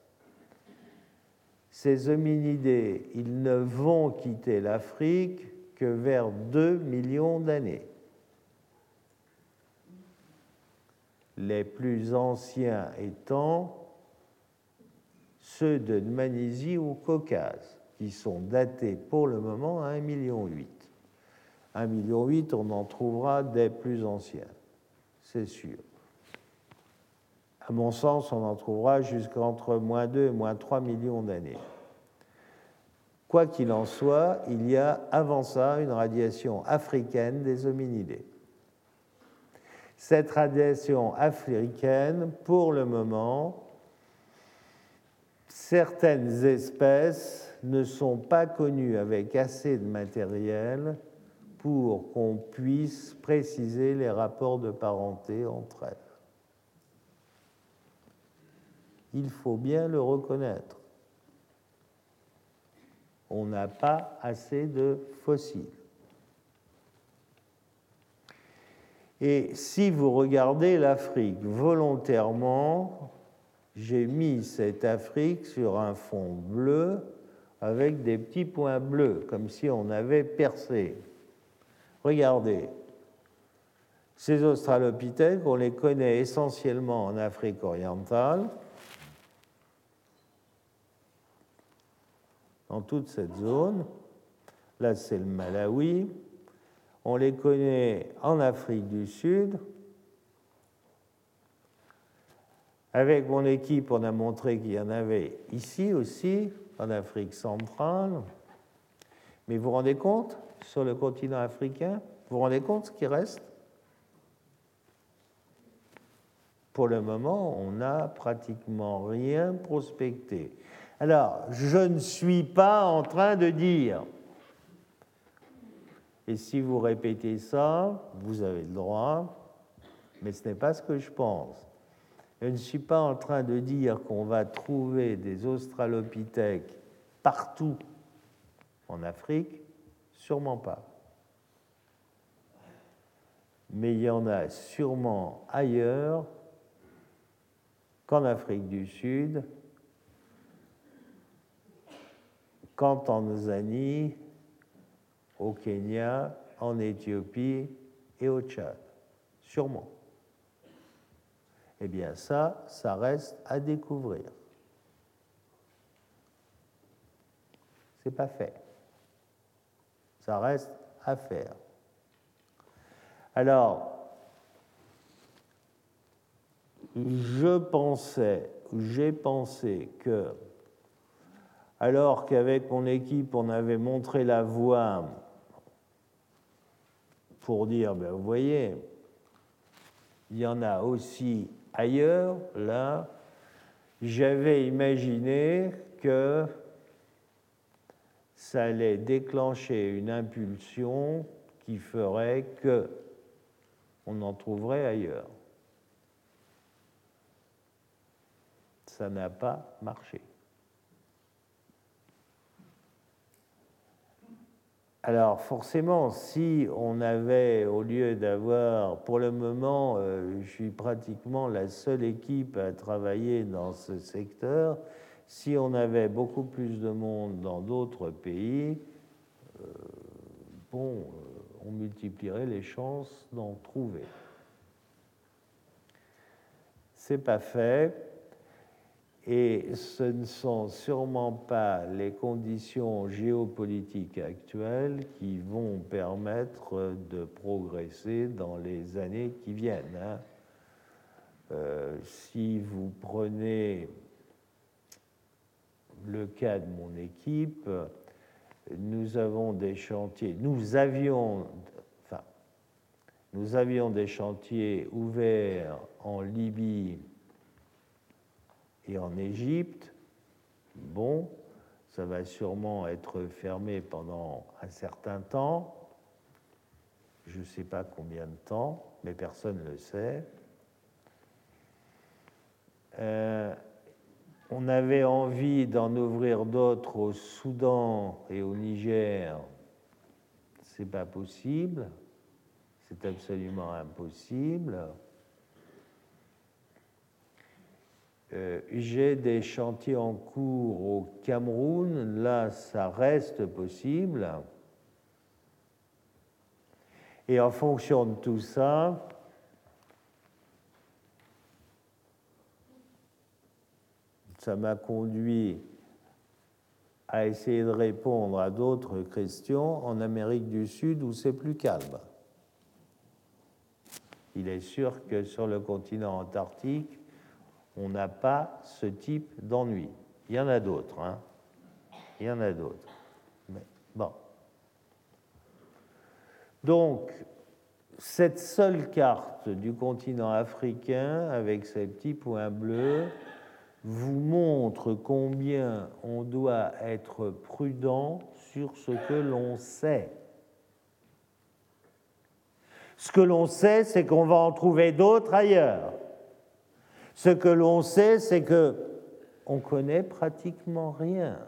ces hominidés, ils ne vont quitter l'Afrique que vers 2 millions d'années. Les plus anciens étant ceux de Manisie ou Caucase, sont datés pour le moment à 1,8 million. 1,8 million, on en trouvera des plus anciens, c'est sûr. À mon sens, on en trouvera jusqu'entre moins 2 et moins 3 millions d'années. Quoi qu'il en soit, il y a avant ça une radiation africaine des hominidés. Cette radiation africaine, pour le moment, certaines espèces ne sont pas connues avec assez de matériel pour qu'on puisse préciser les rapports de parenté entre elles. Il faut bien le reconnaître. On n'a pas assez de fossiles. Et si vous regardez l'Afrique volontairement, j'ai mis cette Afrique sur un fond bleu avec des petits points bleus, comme si on avait percé. Regardez, ces australopithèques, on les connaît essentiellement en Afrique orientale, dans toute cette zone. Là, c'est le Malawi. On les connaît en Afrique du Sud, Avec mon équipe, on a montré qu'il y en avait ici aussi, en Afrique centrale. Mais vous vous rendez compte, sur le continent africain, vous vous rendez compte ce qui reste? Pour le moment, on n'a pratiquement rien prospecté. Alors, je ne suis pas en train de dire, et si vous répétez ça, vous avez le droit, mais ce n'est pas ce que je pense. Je ne suis pas en train de dire qu'on va trouver des australopithèques partout en Afrique, sûrement pas. Mais il y en a sûrement ailleurs qu'en Afrique du Sud, qu'en Tanzanie, au Kenya, en Éthiopie et au Tchad. Sûrement. Eh bien ça, ça reste à découvrir. C'est pas fait. Ça reste à faire. Alors, je pensais, j'ai pensé que, alors qu'avec mon équipe, on avait montré la voie pour dire, ben, vous voyez, il y en a aussi ailleurs, là, j'avais imaginé que ça allait déclencher une impulsion qui ferait que on en trouverait ailleurs. Ça n'a pas marché. Alors forcément, si on avait, au lieu d'avoir, pour le moment, euh, je suis pratiquement la seule équipe à travailler dans ce secteur, si on avait beaucoup plus de monde dans d'autres pays, euh, bon, euh, on multiplierait les chances d'en trouver. C'est pas fait. Et ce ne sont sûrement pas les conditions géopolitiques actuelles qui vont permettre de progresser dans les années qui viennent. Hein. Euh, si vous prenez le cas de mon équipe, nous avons des chantiers, nous avions, enfin, nous avions des chantiers ouverts en Libye et en Égypte, bon, ça va sûrement être fermé pendant un certain temps, je ne sais pas combien de temps, mais personne ne le sait. Euh, on avait envie d'en ouvrir d'autres au Soudan et au Niger. C'est pas possible. C'est absolument impossible. Euh, j'ai des chantiers en cours au Cameroun, là ça reste possible. Et en fonction de tout ça, ça m'a conduit à essayer de répondre à d'autres questions en Amérique du Sud où c'est plus calme. Il est sûr que sur le continent antarctique, on n'a pas ce type d'ennui. Il y en a d'autres, hein. Il y en a d'autres. Mais bon. Donc, cette seule carte du continent africain avec ces petits points bleus vous montre combien on doit être prudent sur ce que l'on sait. Ce que l'on sait, c'est qu'on va en trouver d'autres ailleurs. Ce que l'on sait, c'est que on connaît pratiquement rien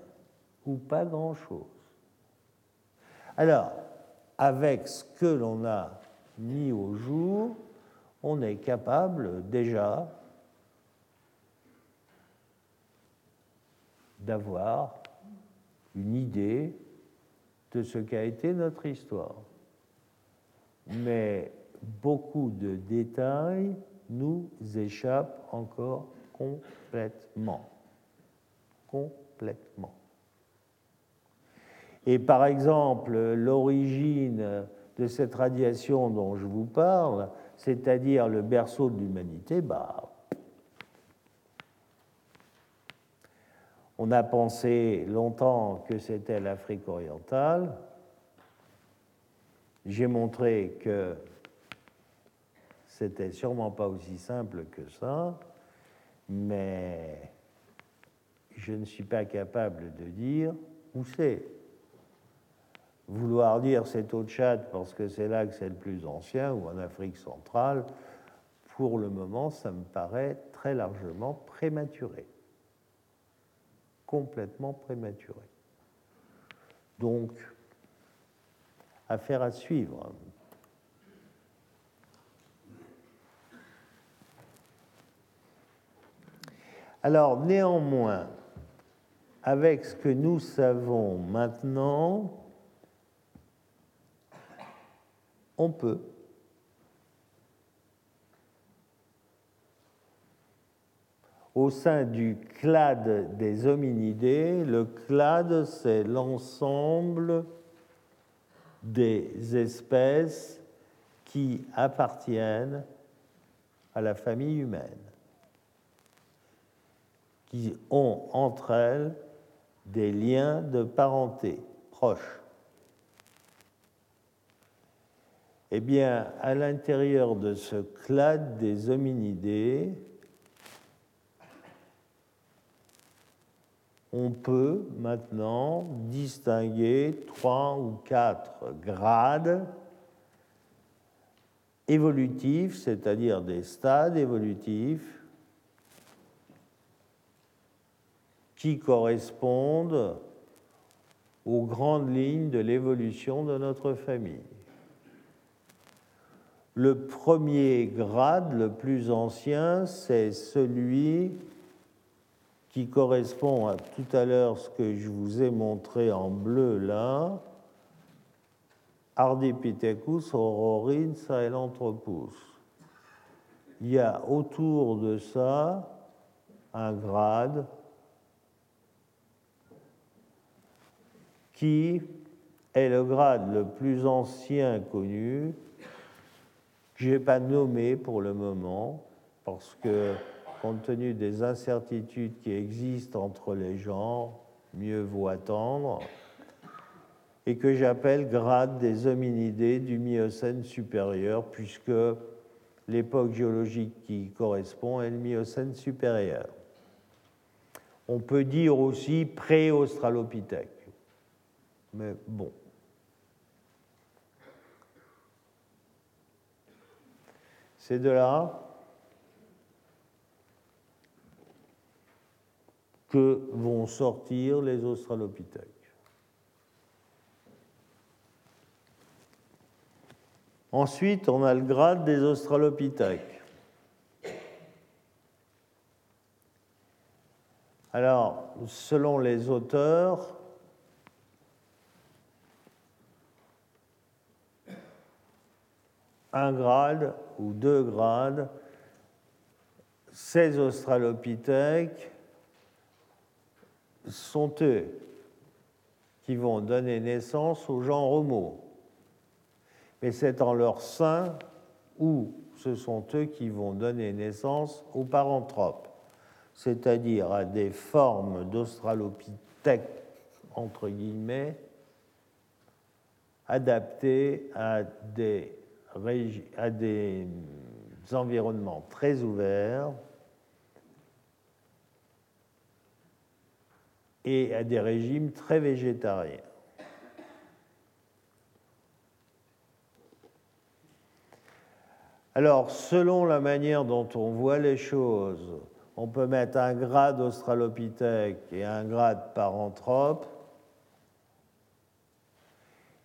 ou pas grand-chose. Alors, avec ce que l'on a mis au jour, on est capable déjà d'avoir une idée de ce qu'a été notre histoire. Mais beaucoup de détails nous échappe encore complètement. Complètement. Et par exemple, l'origine de cette radiation dont je vous parle, c'est-à-dire le berceau de l'humanité, bah, On a pensé longtemps que c'était l'Afrique orientale. J'ai montré que c'était sûrement pas aussi simple que ça, mais je ne suis pas capable de dire où c'est. Vouloir dire c'est au Tchad parce que c'est là que c'est le plus ancien ou en Afrique centrale, pour le moment, ça me paraît très largement prématuré. Complètement prématuré. Donc, affaire à suivre. Alors, néanmoins, avec ce que nous savons maintenant, on peut. Au sein du clade des hominidés, le clade, c'est l'ensemble des espèces qui appartiennent à la famille humaine, qui ont entre elles des liens de parenté proches. Eh bien, à l'intérieur de ce clade des hominidés, on peut maintenant distinguer trois ou quatre grades évolutifs, c'est-à-dire des stades évolutifs qui correspondent aux grandes lignes de l'évolution de notre famille. Le premier grade, le plus ancien, c'est celui qui correspond à tout à l'heure ce que je vous ai montré en bleu là, Ardipithecus aurorin sahelanthropus. Il y a autour de ça un grade qui est le grade le plus ancien connu, que je n'ai pas nommé pour le moment, parce que compte tenu des incertitudes qui existent entre les genres, mieux vaut attendre, et que j'appelle grade des hominidés du Miocène supérieur, puisque l'époque géologique qui correspond est le Miocène supérieur. On peut dire aussi pré-australopithèque. Mais bon. C'est de là que vont sortir les australopithèques. Ensuite, on a le grade des australopithèques. Alors, selon les auteurs, un grade ou deux grades, ces australopithèques sont eux qui vont donner naissance au genre Homo. Mais c'est en leur sein où ce sont eux qui vont donner naissance aux paranthropes, c'est-à-dire à des formes d'australopithèques, entre guillemets, adaptées à des à des environnements très ouverts et à des régimes très végétariens. Alors, selon la manière dont on voit les choses, on peut mettre un grade australopithèque et un grade paranthrope.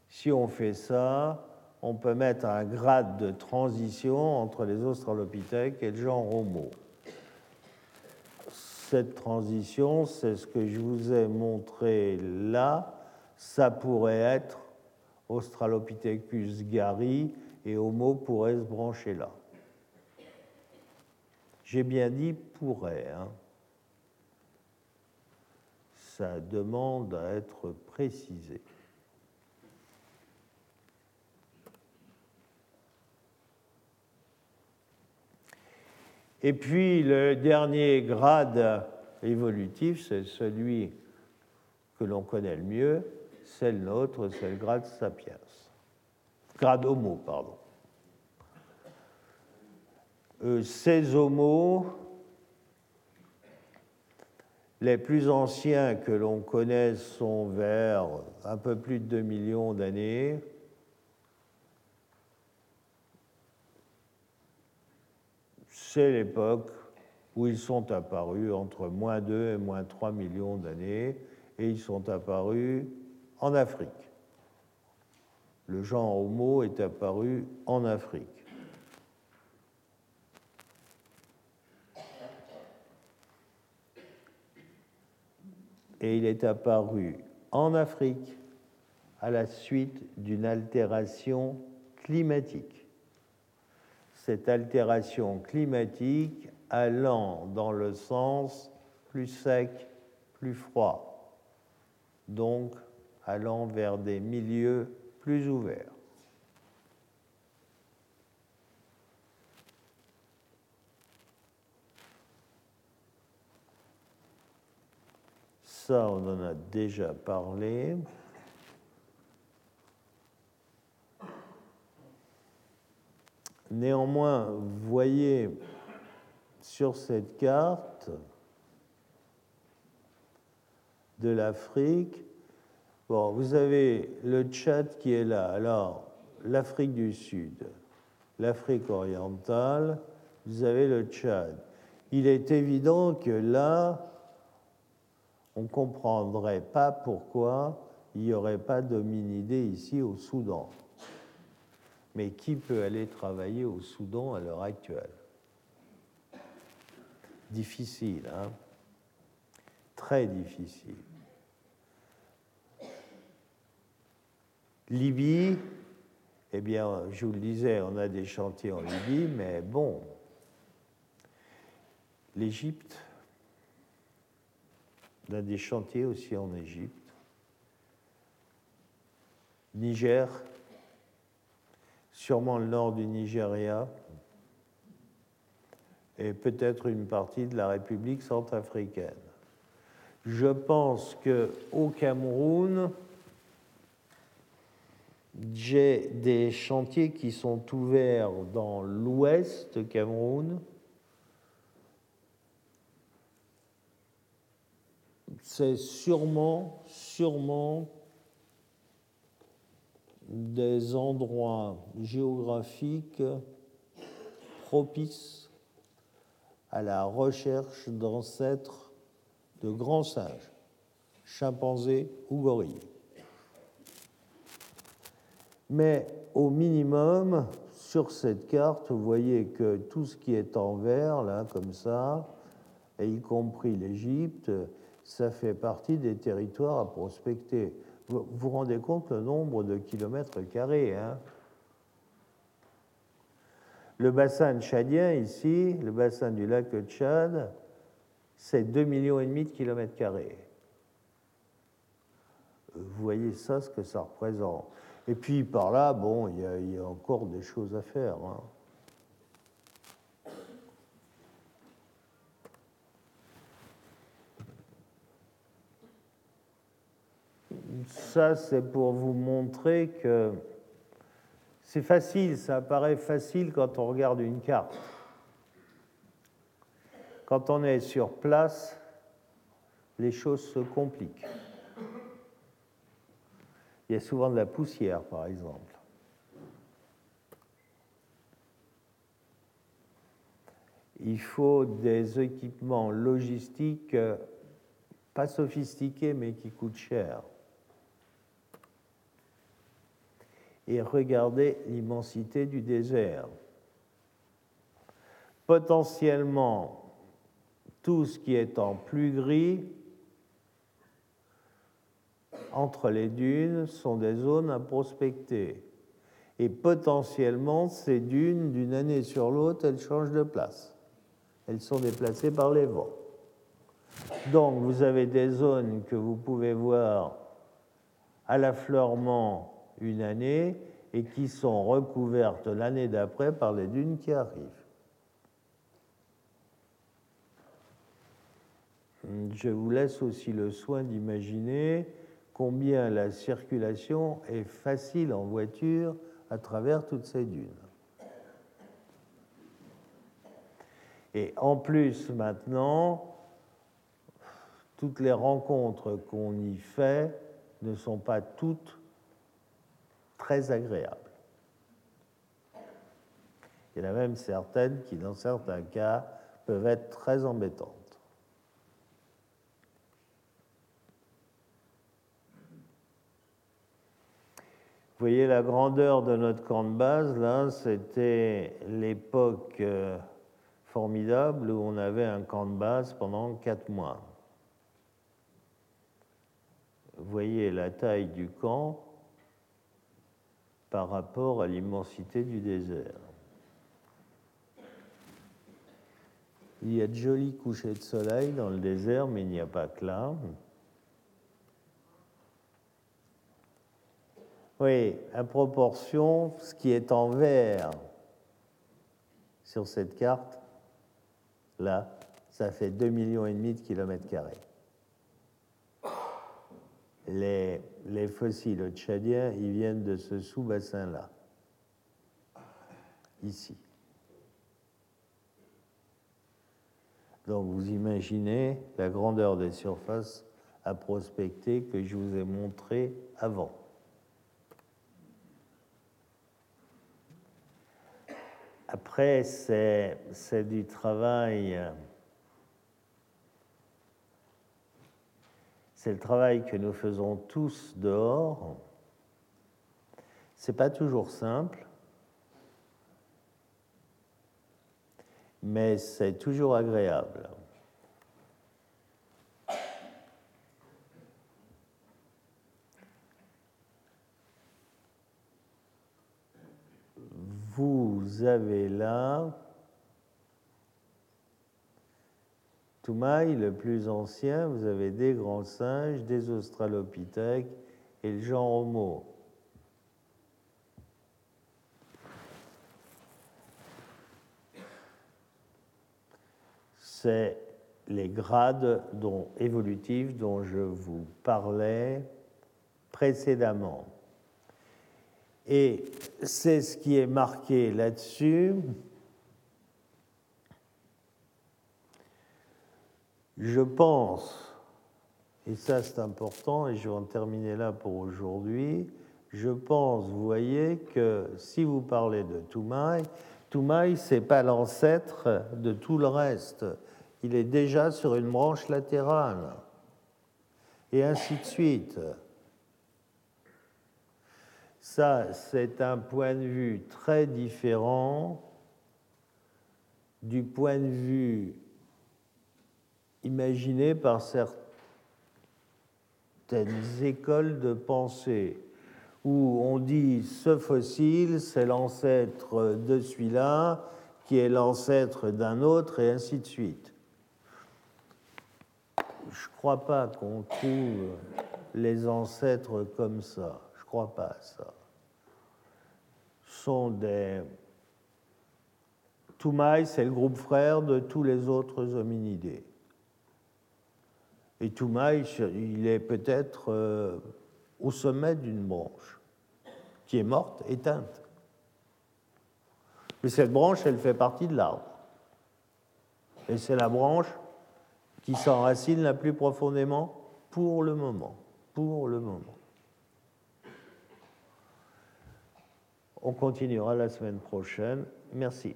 Si on fait ça, on peut mettre un grade de transition entre les australopithèques et le genre Homo. Cette transition, c'est ce que je vous ai montré là. Ça pourrait être Australopithecus gari et Homo pourrait se brancher là. J'ai bien dit pourrait. Hein. Ça demande à être précisé. Et puis le dernier grade évolutif, c'est celui que l'on connaît le mieux, c'est le nôtre, c'est le grade sapiens. Grade homo, pardon. Euh, ces homos, les plus anciens que l'on connaît sont vers un peu plus de 2 millions d'années. C'est l'époque où ils sont apparus entre moins 2 et moins 3 millions d'années, et ils sont apparus en Afrique. Le genre Homo est apparu en Afrique. Et il est apparu en Afrique à la suite d'une altération climatique. Cette altération climatique allant dans le sens plus sec, plus froid, donc allant vers des milieux plus ouverts. Ça, on en a déjà parlé. Néanmoins, voyez sur cette carte de l'Afrique, vous avez le Tchad qui est là, alors l'Afrique du Sud, l'Afrique orientale, vous avez le Tchad. Il est évident que là, on ne comprendrait pas pourquoi il n'y aurait pas d'hominidés ici au Soudan. Mais qui peut aller travailler au Soudan à l'heure actuelle? Difficile, hein? Très difficile. Libye, eh bien, je vous le disais, on a des chantiers en Libye, mais bon, l'Égypte, on a des chantiers aussi en Égypte. Niger, sûrement le nord du Nigeria, et peut-être une partie de la République centrafricaine. Je pense qu'au Cameroun, j'ai des chantiers qui sont ouverts dans l'ouest Cameroun. C'est sûrement, sûrement des endroits géographiques propices à la recherche d'ancêtres de grands singes, chimpanzés ou gorilles. Mais au minimum, sur cette carte, vous voyez que tout ce qui est en vert, là, comme ça, y compris l'Égypte, ça fait partie des territoires à prospecter. Vous vous rendez compte le nombre de kilomètres carrés hein le bassin tchadien, ici, le bassin du lac Tchad, c'est 2,5 millions de kilomètres carrés. Vous voyez ça, ce que ça représente. Et puis par là, bon, il y, a encore des choses à faire. Hein. Ça, c'est pour vous montrer que c'est facile, ça paraît facile quand on regarde une carte. Quand on est sur place, les choses se compliquent. Il y a souvent de la poussière, par exemple. Il faut des équipements logistiques pas sophistiqués, mais qui coûtent cher. Et regardez l'immensité du désert. Potentiellement, tout ce qui est en plus gris entre les dunes sont des zones à prospecter. Et potentiellement, ces dunes, d'une année sur l'autre, elles changent de place. Elles sont déplacées par les vents. Donc, vous avez des zones que vous pouvez voir à l'affleurement une année et qui sont recouvertes l'année d'après par les dunes qui arrivent. Je vous laisse aussi le soin d'imaginer combien la circulation est facile en voiture à travers toutes ces dunes. Et en plus, maintenant, toutes les rencontres qu'on y fait ne sont pas toutes très agréables. Il y en a même certaines qui, dans certains cas, peuvent être très embêtantes. Vous voyez la grandeur de notre camp de base, là, c'était l'époque euh, formidable où on avait un camp de base pendant quatre mois. Vous voyez la taille du camp par rapport à l'immensité du désert. Il y a de jolis couchers de soleil dans le désert, mais il n'y a pas que là. Oui, à proportion, ce qui est en vert sur cette carte, là, ça fait 2,5 millions de kilomètres carrés. Les, les fossiles tchadiens, ils viennent de ce sous-bassin-là, ici. Donc vous imaginez la grandeur des surfaces à prospecter que je vous ai montré avant. Après, c'est du travail. C'est le travail que nous faisons tous dehors. C'est pas toujours simple, mais c'est toujours agréable. vous avez là Toumaï, le plus ancien, vous avez des grands singes, des australopithèques et le genre Homo. C'est les grades dont, évolutifs dont je vous parlais précédemment. Et c'est ce qui est marqué là-dessus. Je pense, et ça c'est important, et je vais en terminer là pour aujourd'hui, je pense, vous voyez, que si vous parlez de Toumaï, Toumaï, ce n'est pas l'ancêtre de tout le reste. Il est déjà sur une branche latérale, et ainsi de suite. Ça, c'est un point de vue très différent du point de vue imaginé par certaines écoles de pensée, où on dit ce fossile, c'est l'ancêtre de celui-là, qui est l'ancêtre d'un autre, et ainsi de suite. Je ne crois pas qu'on trouve les ancêtres comme ça crois pas à ça. Des. Toumaï, c'est le groupe frère de tous les autres hominidés. Et Toumaï, il est peut-être euh, au sommet d'une branche qui est morte, éteinte. Mais cette branche, elle fait partie de l'arbre. Et c'est la branche qui s'enracine la plus profondément pour le moment. Pour le moment. On continuera la semaine prochaine. Merci.